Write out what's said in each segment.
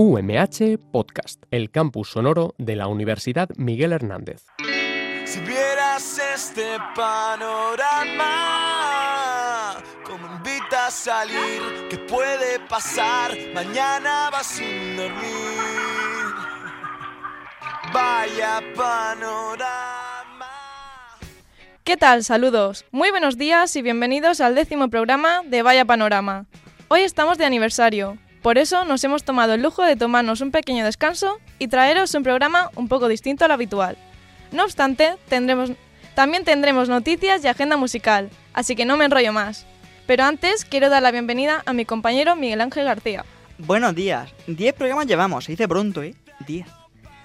UMH Podcast, el campus sonoro de la Universidad Miguel Hernández. Si vieras este panorama, como invita a salir, ¿qué puede pasar? Mañana vas sin dormir. Vaya panorama. ¿Qué tal? Saludos. Muy buenos días y bienvenidos al décimo programa de Vaya Panorama. Hoy estamos de aniversario, por eso nos hemos tomado el lujo de tomarnos un pequeño descanso y traeros un programa un poco distinto al habitual. No obstante, tendremos, también tendremos noticias y agenda musical, así que no me enrollo más. Pero antes quiero dar la bienvenida a mi compañero Miguel Ángel García. Buenos días. Diez programas llevamos, se dice pronto, ¿eh? Diez.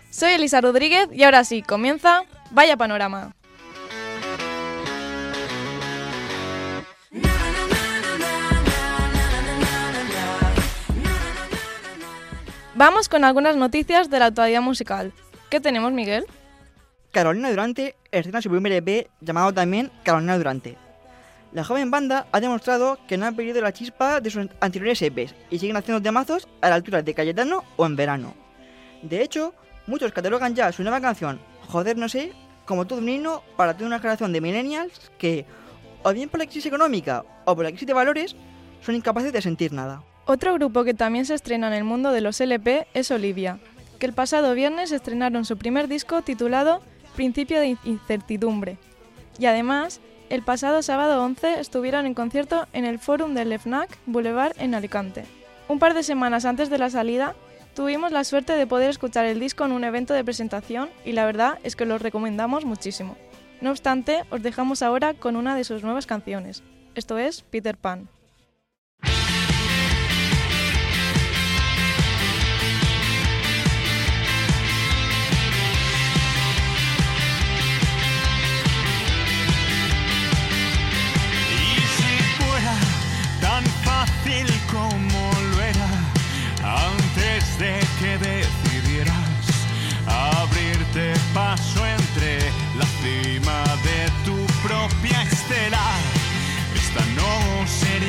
Soy Elisa Rodríguez y ahora sí, comienza Vaya Panorama. Vamos con algunas noticias de la actualidad musical. ¿Qué tenemos, Miguel? Carolina Durante estrena su primer EP llamado también Carolina Durante. La joven banda ha demostrado que no ha perdido la chispa de sus anteriores EPs y siguen haciendo temazos a la altura de Cayetano o en verano. De hecho, muchos catalogan ya su nueva canción, Joder no sé, como todo un himno para toda una generación de millennials que, o bien por la crisis económica o por la crisis de valores, son incapaces de sentir nada. Otro grupo que también se estrena en el mundo de los LP es Olivia, que el pasado viernes estrenaron su primer disco titulado Principio de Incertidumbre. Y además, el pasado sábado 11 estuvieron en concierto en el Fórum del FNAC Boulevard en Alicante. Un par de semanas antes de la salida, tuvimos la suerte de poder escuchar el disco en un evento de presentación y la verdad es que lo recomendamos muchísimo. No obstante, os dejamos ahora con una de sus nuevas canciones. Esto es Peter Pan.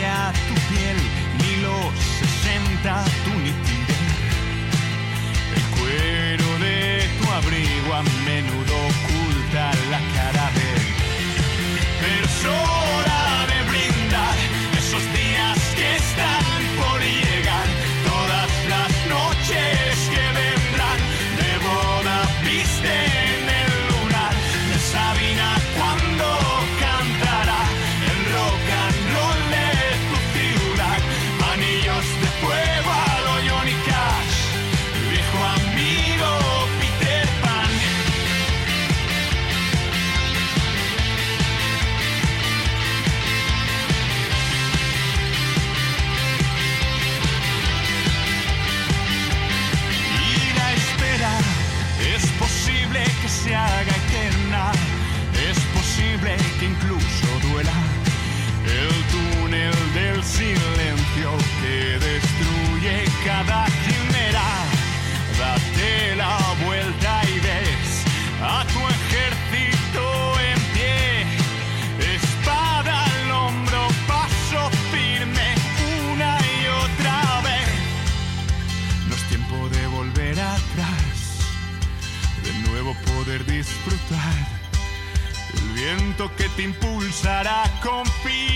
Tu piel ni los 60 que te impulsará, confía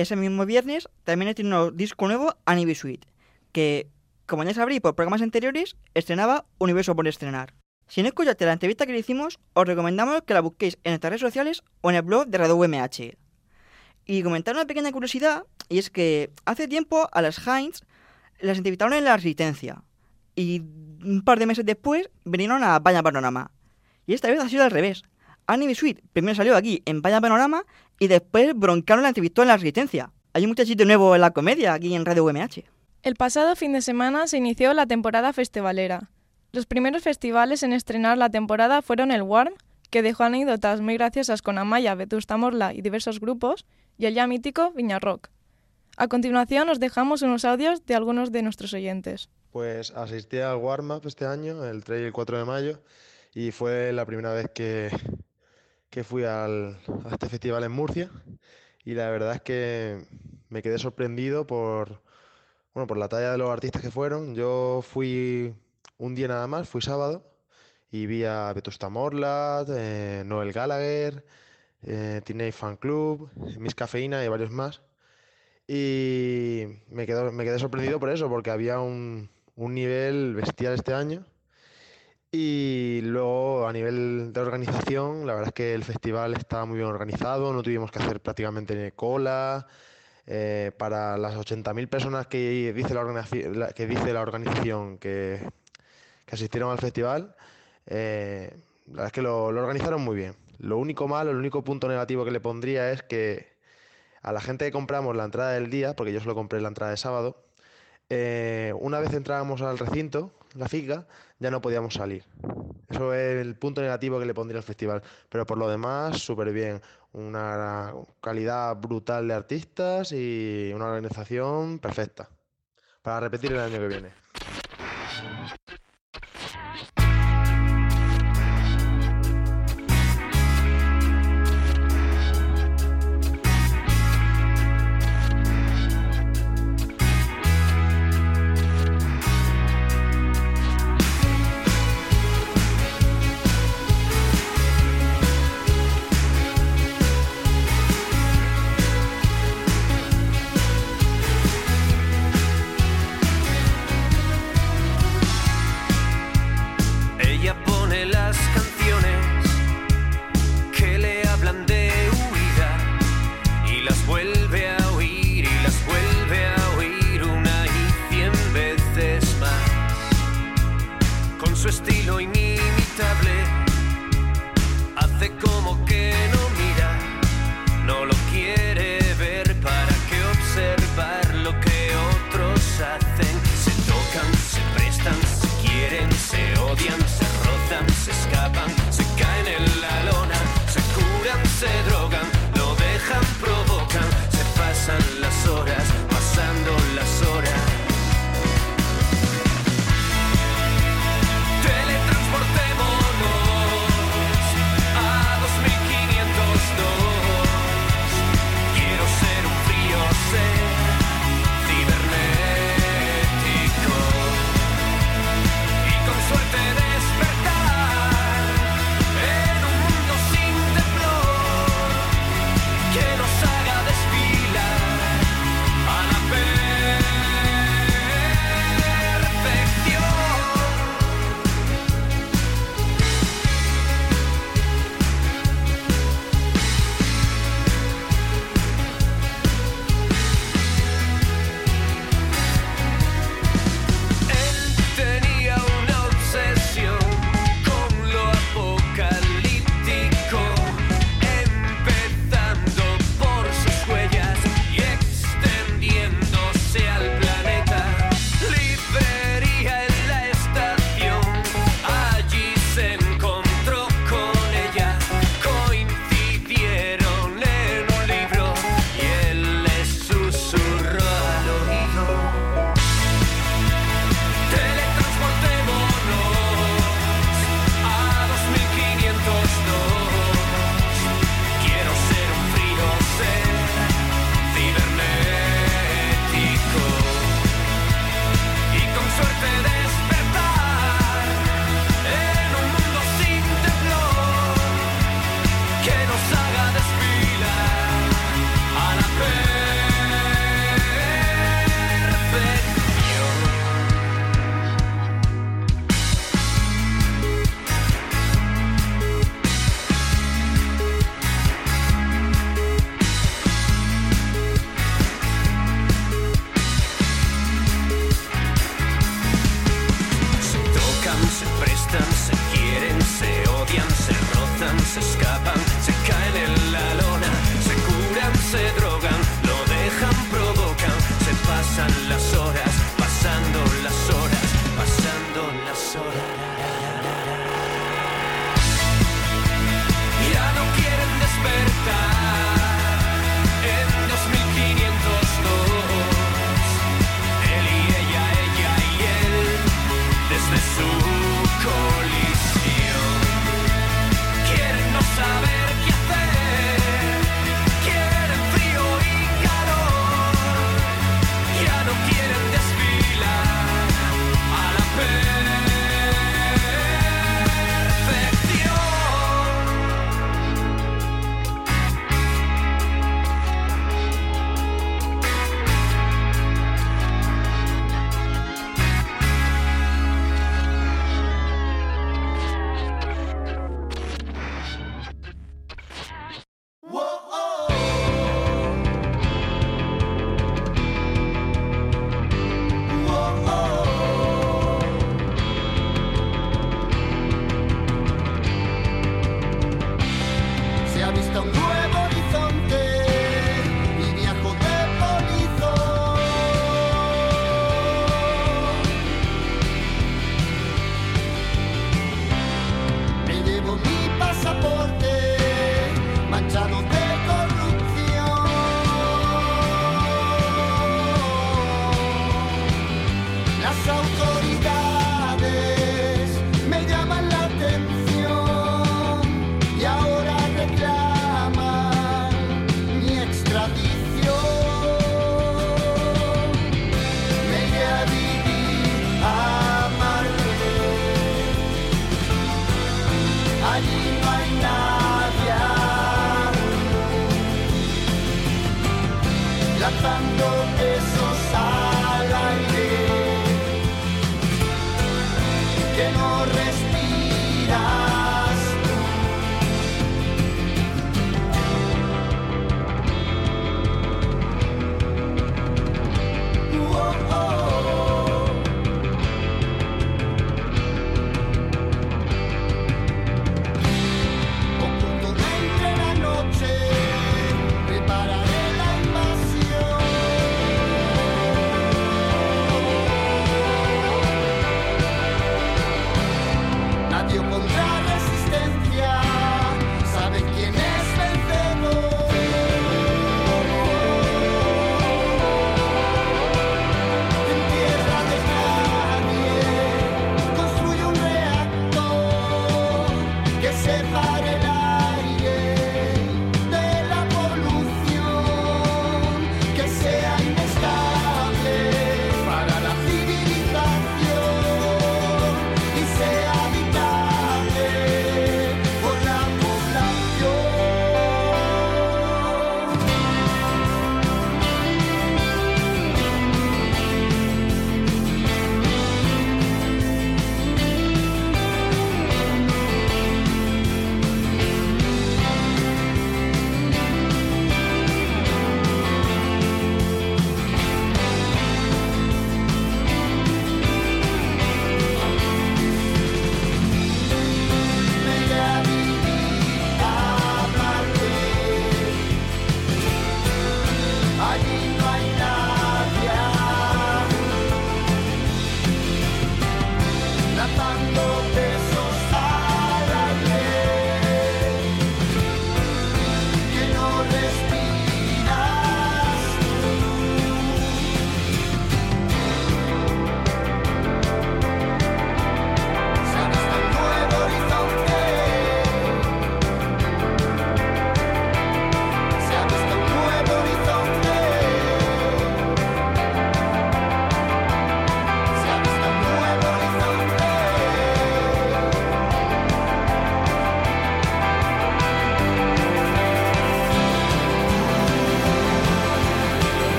ese mismo viernes también estrenó disco nuevo Anime Suite, que, como ya sabréis por programas anteriores, estrenaba Universo por estrenar. Si no escuchaste la entrevista que le hicimos, os recomendamos que la busquéis en nuestras redes sociales o en el blog de Radio UMH. Y comentar una pequeña curiosidad, y es que hace tiempo a las Heinz las entrevistaron en la Resistencia, y un par de meses después vinieron a Vaya Panorama. Y esta vez ha sido al revés. Anime Suite primero salió aquí en Vaya Panorama y después Broncano la entrevistó en la Resistencia. Hay un muchachito nuevo en la comedia aquí en Radio UMH. El pasado fin de semana se inició la temporada festivalera. Los primeros festivales en estrenar la temporada fueron el Warm, que dejó anécdotas muy graciosas con Amaya, Vetusta Morla y diversos grupos, y el ya mítico Viña Rock. A continuación os dejamos unos audios de algunos de nuestros oyentes. Pues asistí al Warm Up este año, el 3 y el 4 de mayo, y fue la primera vez que, que fui al, a este festival en Murcia. Y la verdad es que me quedé sorprendido por, bueno, por la talla de los artistas que fueron. Yo fui un día nada más, fui sábado, y vi a Vetusta Morla, eh, Noel Gallagher, eh, Teenage Fan Club, Miss Cafeína y varios más. Y me, me quedé sorprendido por eso, porque había un, un nivel bestial este año. Y luego a nivel de organización, la verdad es que el festival está muy bien organizado, no tuvimos que hacer prácticamente cola. Eh, para las 80.000 personas que dice la, que dice la organización que, que asistieron al festival, eh, la verdad es que lo, lo organizaron muy bien. Lo único malo, el único punto negativo que le pondría es que a la gente que compramos la entrada del día, porque yo solo compré la entrada de sábado, eh, una vez entrábamos al recinto, la FICA, ya no podíamos salir. Eso es el punto negativo que le pondría al festival. Pero por lo demás, súper bien. Una calidad brutal de artistas y una organización perfecta. Para repetir el año que viene.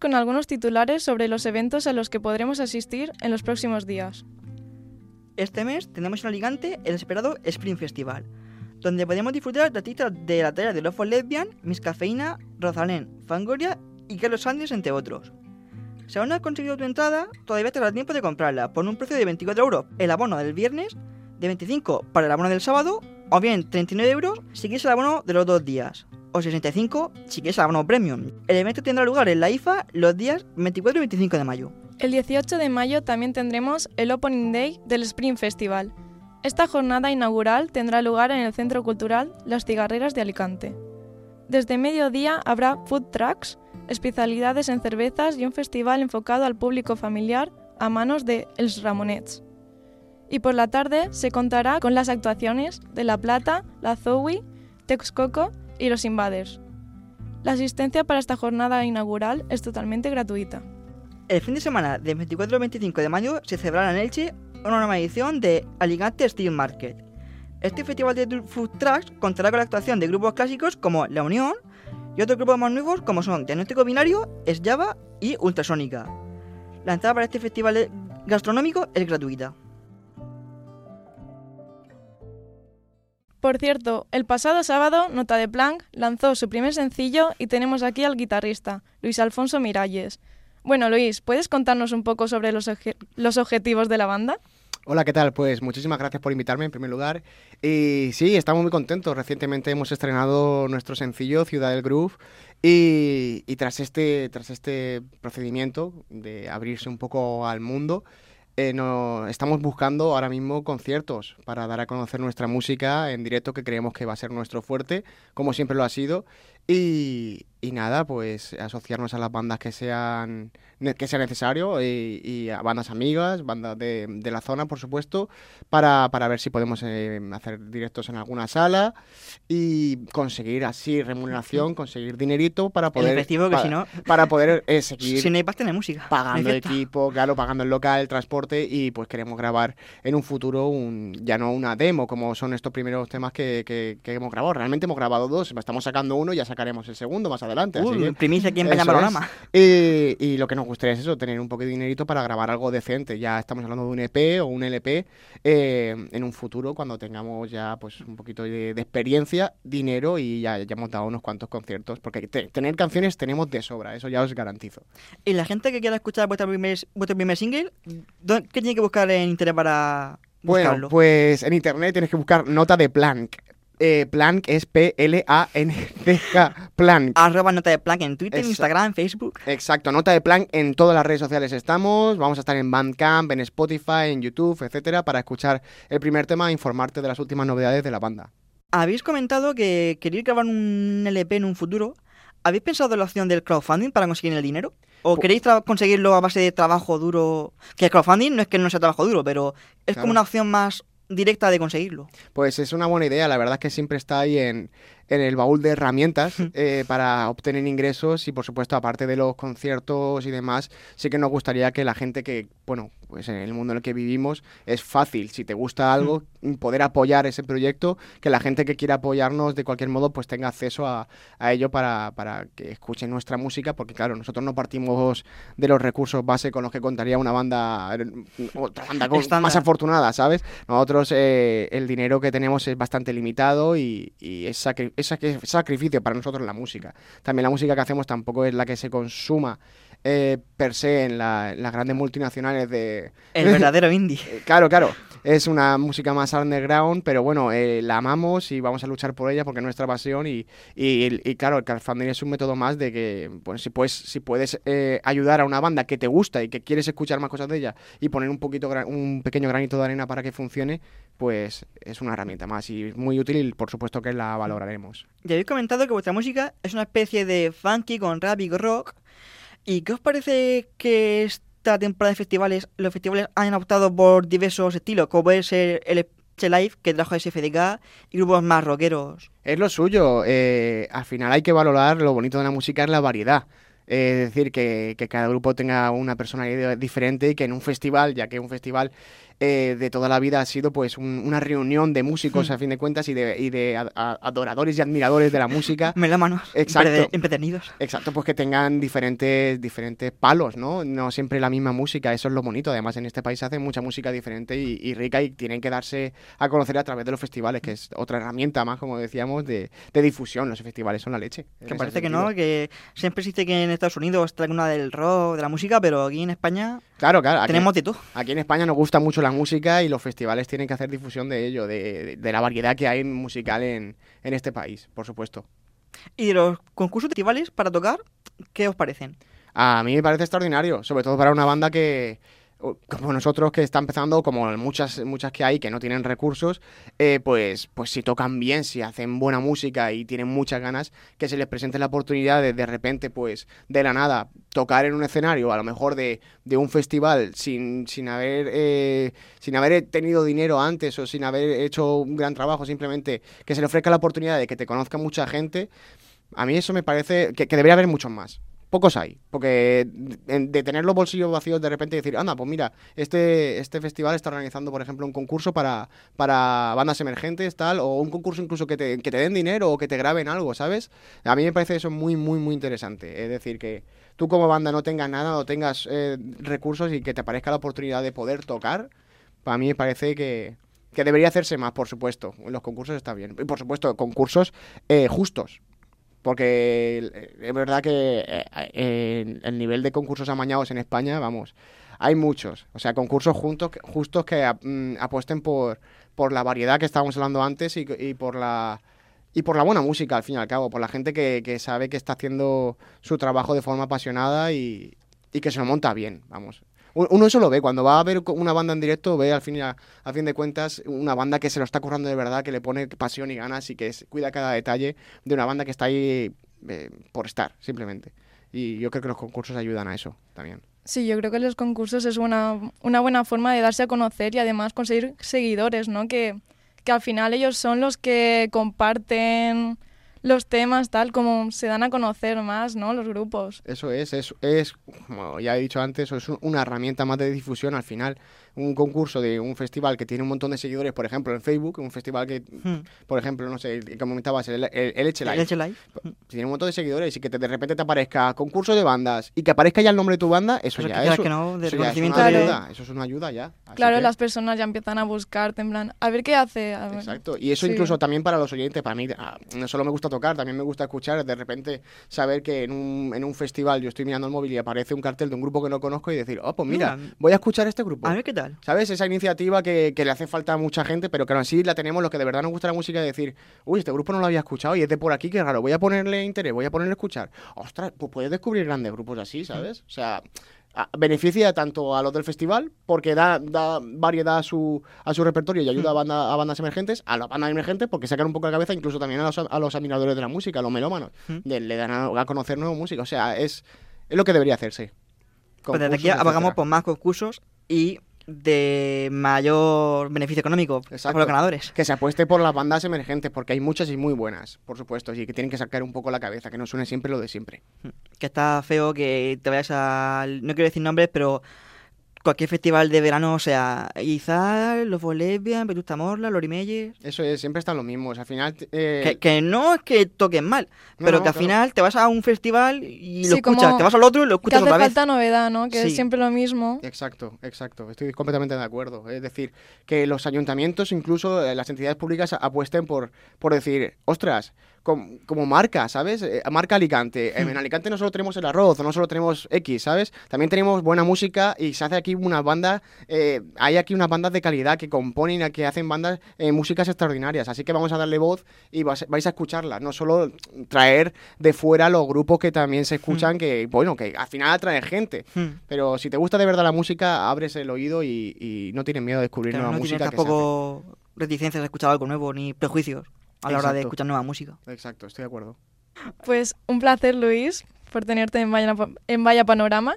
Con algunos titulares sobre los eventos a los que podremos asistir en los próximos días. Este mes tenemos en Alicante el esperado Spring Festival, donde podemos disfrutar de artistas de la talla de Love for Lesbian, Miss Cafeína, Rosalén, Fangoria y Carlos Sanders, entre otros. Si aún no has conseguido tu entrada, todavía te da tiempo de comprarla por un precio de 24 euros el abono del viernes, de 25 para el abono del sábado, o bien 39 euros si quieres el abono de los dos días, o 65 si quieres abono premium. El evento tendrá lugar en la IFA los días 24 y 25 de mayo. El 18 de mayo también tendremos el Opening Day del Spring Festival. Esta jornada inaugural tendrá lugar en el Centro Cultural Las Cigarreras de Alicante. Desde mediodía habrá food trucks, especialidades en cervezas y un festival enfocado al público familiar a manos de Els Ramonets. Y por la tarde se contará con las actuaciones de La Plata, La Zoe, Texcoco y Los Invaders. La asistencia para esta jornada inaugural es totalmente gratuita. El fin de semana del 24 al 25 de mayo se celebrará en Elche una nueva edición de Alicante Steel Market. Este festival de food trucks contará con la actuación de grupos clásicos como La Unión y otros grupos más nuevos como son Diagnóstico Binario, Es Java y Ultrasónica. La entrada para este festival gastronómico es gratuita. Por cierto, el pasado sábado Nota de Planck lanzó su primer sencillo y tenemos aquí al guitarrista, Luis Alfonso Miralles. Bueno, Luis, ¿puedes contarnos un poco sobre los, los objetivos de la banda? Hola, ¿qué tal? Pues muchísimas gracias por invitarme en primer lugar. Y sí, estamos muy contentos. Recientemente hemos estrenado nuestro sencillo Ciudad del Groove y, y tras, este, tras este procedimiento de abrirse un poco al mundo, eh, estamos buscando ahora mismo conciertos para dar a conocer nuestra música en directo que creemos que va a ser nuestro fuerte, como siempre lo ha sido. Y, y nada, pues asociarnos a las bandas que sean que sea necesario y, y a bandas amigas, bandas de, de la zona, por supuesto, para, para ver si podemos eh, hacer directos en alguna sala y conseguir así remuneración, conseguir dinerito para poder efectivo, que pa- si no- para poder eh, seguir Si no hay hay música. pagando equipo, claro, pagando el local, el transporte y pues queremos grabar en un futuro un, ya no una demo como son estos primeros temas que, que- que hemos grabado. Realmente hemos grabado dos, estamos sacando uno y ya sacaremos el segundo más adelante. así Uh, que- primicia aquí en Peña Panorama. Y, y lo que nos gustaría es eso, tener un poco de dinerito para grabar algo decente. Ya estamos hablando de un EP o un LP eh, en un futuro cuando tengamos ya pues un poquito de, de experiencia, dinero y ya, ya hemos dado unos cuantos conciertos. Porque te- tener canciones tenemos de sobra, eso ya os garantizo. Y la gente que quiera escuchar vuestro primer, vuestro primer single, ¿dó- ¿qué tiene que buscar en internet para Bueno, buscarlo? pues en internet tienes que buscar nota de Planck. Eh, Planck es P-L-A-N-C-K. Planck. Arroba nota de Planck en Twitter. Instagram, Facebook. Exacto, nota de plan en todas las redes sociales estamos. Vamos a estar en Bandcamp, en Spotify, en YouTube, etcétera, para escuchar el primer tema e informarte de las últimas novedades de la banda. Habéis comentado que queréis grabar un LP en un futuro. ¿Habéis pensado en la opción del crowdfunding para conseguir el dinero? ¿O queréis conseguirlo a base de trabajo duro? Que el crowdfunding no es que no sea trabajo duro, pero es Claro. como una opción más directa de conseguirlo. Pues es una buena idea, la verdad es que siempre está ahí en, en el baúl de herramientas eh, para obtener ingresos y por supuesto aparte de los conciertos y demás, sí que nos gustaría que la gente que, bueno, pues en el mundo en el que vivimos es fácil, si te gusta algo, poder apoyar ese proyecto, que la gente que quiera apoyarnos de cualquier modo pues tenga acceso a, a ello para, para que escuchen nuestra música, porque claro, nosotros no partimos de los recursos base con los que contaría una banda, otra banda con- más afortunada, ¿sabes? Nosotros eh, el dinero que tenemos es bastante limitado y, y es, sacri- es sacri- sacrificio para nosotros la música. También la música que hacemos tampoco es la que se consuma eh, per se en, la- en las grandes multinacionales de... El verdadero indie. Eh, Claro, claro, es una música más underground, pero bueno, eh, la amamos y vamos a luchar por ella porque es nuestra pasión y, y, claro, el crowdfunding es un método más de que, pues si puedes, si puedes eh, ayudar a una banda que te gusta y que quieres escuchar más cosas de ella y poner un poquito, un pequeño granito de arena para que funcione, pues es una herramienta más y es muy útil y por supuesto que la valoraremos. Ya habéis comentado que vuestra música es una especie de funky con rap y rock. ¿Y qué os parece que esta temporada de festivales, los festivales han optado por diversos estilos, como puede ser el Live, que trajo SFDK, y grupos más rockeros? Es lo suyo. eh, al final hay que valorar lo bonito de la música es la variedad. Es decir, que cada grupo tenga una personalidad diferente y que en un festival, ya que un festival eh, de toda la vida ha sido pues un- una reunión de músicos Hmm. a fin de cuentas y de, y de a- a- adoradores y admiradores de la música. Melómanos. Exacto. Empedernidos. Exacto, pues que tengan diferentes, diferentes palos, ¿no? No siempre la misma música, eso es lo bonito. Además, en este país se hace mucha música diferente y, y rica y tienen que darse a conocer a través de los festivales, que es otra herramienta más, como decíamos, de, de difusión. Los festivales son la leche. Que parece que no, que siempre existe que en Estados Unidos está una del rock, de la música, pero aquí en España Claro, claro. Aquí, tenemos de todo. aquí en España nos gusta mucho la música y los festivales tienen que hacer difusión de ello, de, de- de la variedad que hay musical en, en este país, por supuesto. Y de los concursos festivales para tocar, ¿qué os parecen? A mí me parece extraordinario, sobre todo para una banda que, como nosotros, que está empezando, como muchas, muchas que hay, que no tienen recursos, eh, pues, pues si tocan bien, si hacen buena música y tienen muchas ganas, que se les presente la oportunidad de de repente, pues, de la nada, tocar en un escenario, a lo mejor de, de un festival, sin, sin, haber, eh, sin haber tenido dinero antes o sin haber hecho un gran trabajo, simplemente que se le ofrezca la oportunidad de que te conozca mucha gente, a mí eso me parece que, que debería haber muchos más. Pocos hay, porque de, tener los bolsillos vacíos de repente decir, anda, pues mira, este, este festival está organizando, por ejemplo, un concurso para, para bandas emergentes, tal, o un concurso incluso que te, que te den dinero o que te graben algo, ¿sabes? A mí me parece eso muy, muy, muy interesante. Es decir, que tú como banda no tengas nada, no tengas eh, recursos y que te aparezca la oportunidad de poder tocar, para mí me parece que, que debería hacerse más, por supuesto. Los concursos está bien. Y por supuesto, concursos eh, justos. Porque eh, es verdad que eh, eh, el nivel de concursos amañados en España, vamos, hay muchos. O sea, concursos juntos, justos que mm, apuesten por, por la variedad que estábamos hablando antes y, por la y por la buena música, al fin y al cabo, por la gente que, que sabe que está haciendo su trabajo de forma apasionada y que se lo monta bien, vamos. Uno eso lo ve, cuando va a ver una banda en directo, ve al fin, y a, a fin de cuentas una banda que se lo está currando de verdad, que le pone pasión y ganas y que es- cuida cada detalle de una banda que está ahí eh, por estar, simplemente. Y yo creo que los concursos ayudan a eso también. Sí, yo creo que los concursos es una, una buena forma de darse a conocer y además conseguir seguidores, ¿no? Que, que al final ellos son los que comparten los temas, tal como se dan a conocer más, ¿no? Los grupos. Eso es, es, es, como ya he dicho antes, es un- una herramienta más de difusión al final. Un concurso de un festival que tiene un montón de seguidores, por ejemplo, en Facebook, un festival que, Hmm. por ejemplo, no sé, que comentabas, el, el, el Eche Live. El Elche Live. tiene un montón de seguidores y que te- de repente te aparezca concurso de bandas y que aparezca ya el nombre de tu banda, eso ya que es, quieras un- que no, de eso ya es una ayuda, eso es una ayuda ya. Así claro, que- las personas ya empiezan a buscarte en plan, a ver qué hace. a ver. Exacto, y eso Sí. incluso también para los oyentes, para mí ah, no solo me gusta tocar, también me gusta escuchar, de repente saber que en un, en un festival yo estoy mirando el móvil y aparece un cartel de un grupo que no conozco y decir, oh, pues mira, Mira, voy a escuchar este grupo. A ver qué tal. ¿Sabes? Esa iniciativa que, que le hace falta a mucha gente, pero que aún así la tenemos los que de verdad nos gusta la música y decir, uy, este grupo no lo había escuchado y es de por aquí, qué raro, voy a ponerle interés, voy a ponerle a escuchar. Ostras, pues puedes descubrir grandes grupos así, ¿sabes? O sea, a- beneficia tanto a los del festival porque da, da variedad a su, a su repertorio y ayuda a, banda- a bandas emergentes, a las bandas emergentes porque sacan un poco la cabeza, incluso también a los, a los admiradores de la música, a los melómanos, Mm. de- le dan a, a conocer nueva música. O sea, es, es lo que debería hacerse. Pues desde aquí abogamos por más concursos y de mayor beneficio económico Exacto. para los ganadores. Que se apueste por las bandas emergentes, porque hay muchas y muy buenas, por supuesto, y que tienen que sacar un poco la cabeza, que no suene siempre lo de siempre. Que está feo que te vayas al... No quiero decir nombres, pero cualquier festival de verano, o sea, Izar, Los Lesbian, Vetusta Morla, Lori Meyer... Eso es, siempre están los mismos. Al final, eh, Que, que no es que toquen mal, No, pero no, que al claro. final te vas a un festival y lo Sí, escuchas, te vas al otro y lo Que escuchas hace otra vez. falta novedad, ¿no? Que Sí. es siempre lo mismo. Exacto, exacto. Estoy completamente de acuerdo. Es decir, que los ayuntamientos, incluso eh, las entidades públicas, apuesten por, por decir, ostras, com- como marca, ¿sabes? Eh, marca Alicante. Eh, En Alicante no solo tenemos el arroz, o no solo tenemos X, ¿sabes? También tenemos buena música y se hace aquí una banda, eh, hay aquí unas bandas de calidad que componen, que hacen bandas, eh, músicas extraordinarias. Así que vamos a darle voz y vas- vais a escucharlas. No solo traer de fuera los grupos que también se escuchan, que, bueno, que al final atraen gente. Hmm. Pero si te gusta de verdad la música, abres el oído y, y no tienes miedo de descubrir Claro, nueva no tienes música. que se tampoco reticencias de escuchar algo nuevo, ni prejuicios a la hora de escuchar nueva música. Exacto, estoy de acuerdo. Pues un placer, Luis, por tenerte en Vaya, en Vaya Panorama.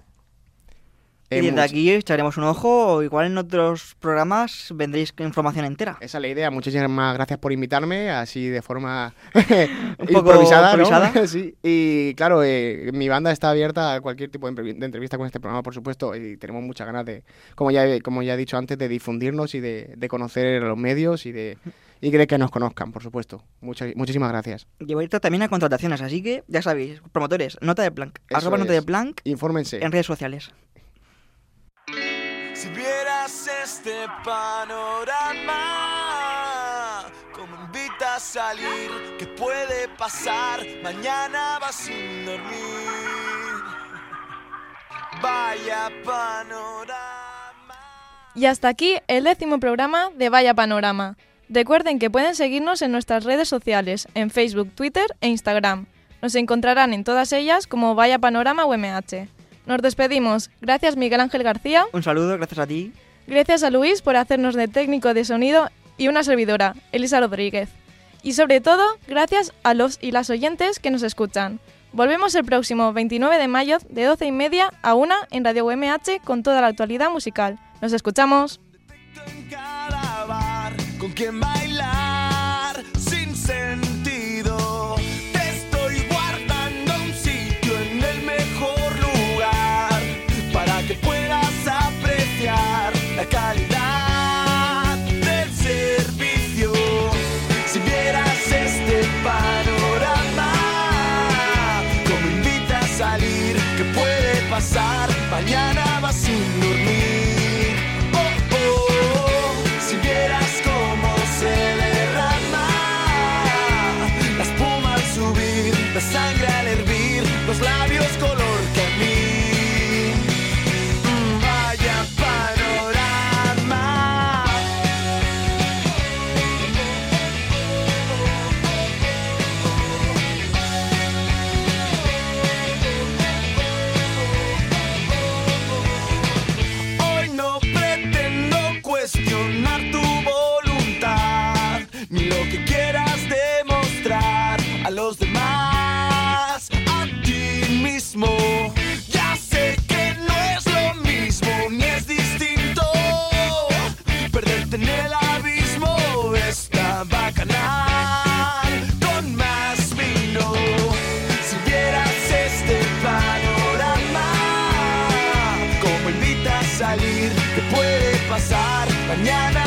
Y desde aquí echaremos un ojo, o igual en otros programas vendréis con información entera. Esa es la idea. Muchísimas gracias por invitarme, así de forma Un poco improvisada. ¿no? sí. Y claro, eh, mi banda está abierta a cualquier tipo de, de entrevista con este programa, por supuesto. Y tenemos muchas ganas de, como ya, he- como ya he dicho antes, de difundirnos y de, de conocer a los medios y de, y de que nos conozcan, por supuesto. Muchas, muchísimas gracias. Y ahorita también a contrataciones, así que ya sabéis, promotores, nota de Planck, Eso arroba nota de. Planck Infórmense. en redes sociales. Si vieras este panorama, como invita a salir, ¿qué puede pasar? Mañana vas sin dormir. Vaya panorama. Y hasta aquí el décimo programa de Vaya Panorama. Recuerden que pueden seguirnos en nuestras redes sociales, en Facebook, Twitter e Instagram. Nos encontrarán en todas ellas como Vaya Panorama UMH. Nos despedimos. Gracias Miguel Ángel García. Un saludo, gracias a ti. Gracias a Luis por hacernos de técnico de sonido y una servidora, Elisa Rodríguez. Y sobre todo, gracias a los y las oyentes que nos escuchan. Volvemos el próximo 29 de mayo de 12 y media a 1 en Radio UMH con toda la actualidad musical. Nos escuchamos. En cada bar con salir, ¿qué puede pasar? Mañana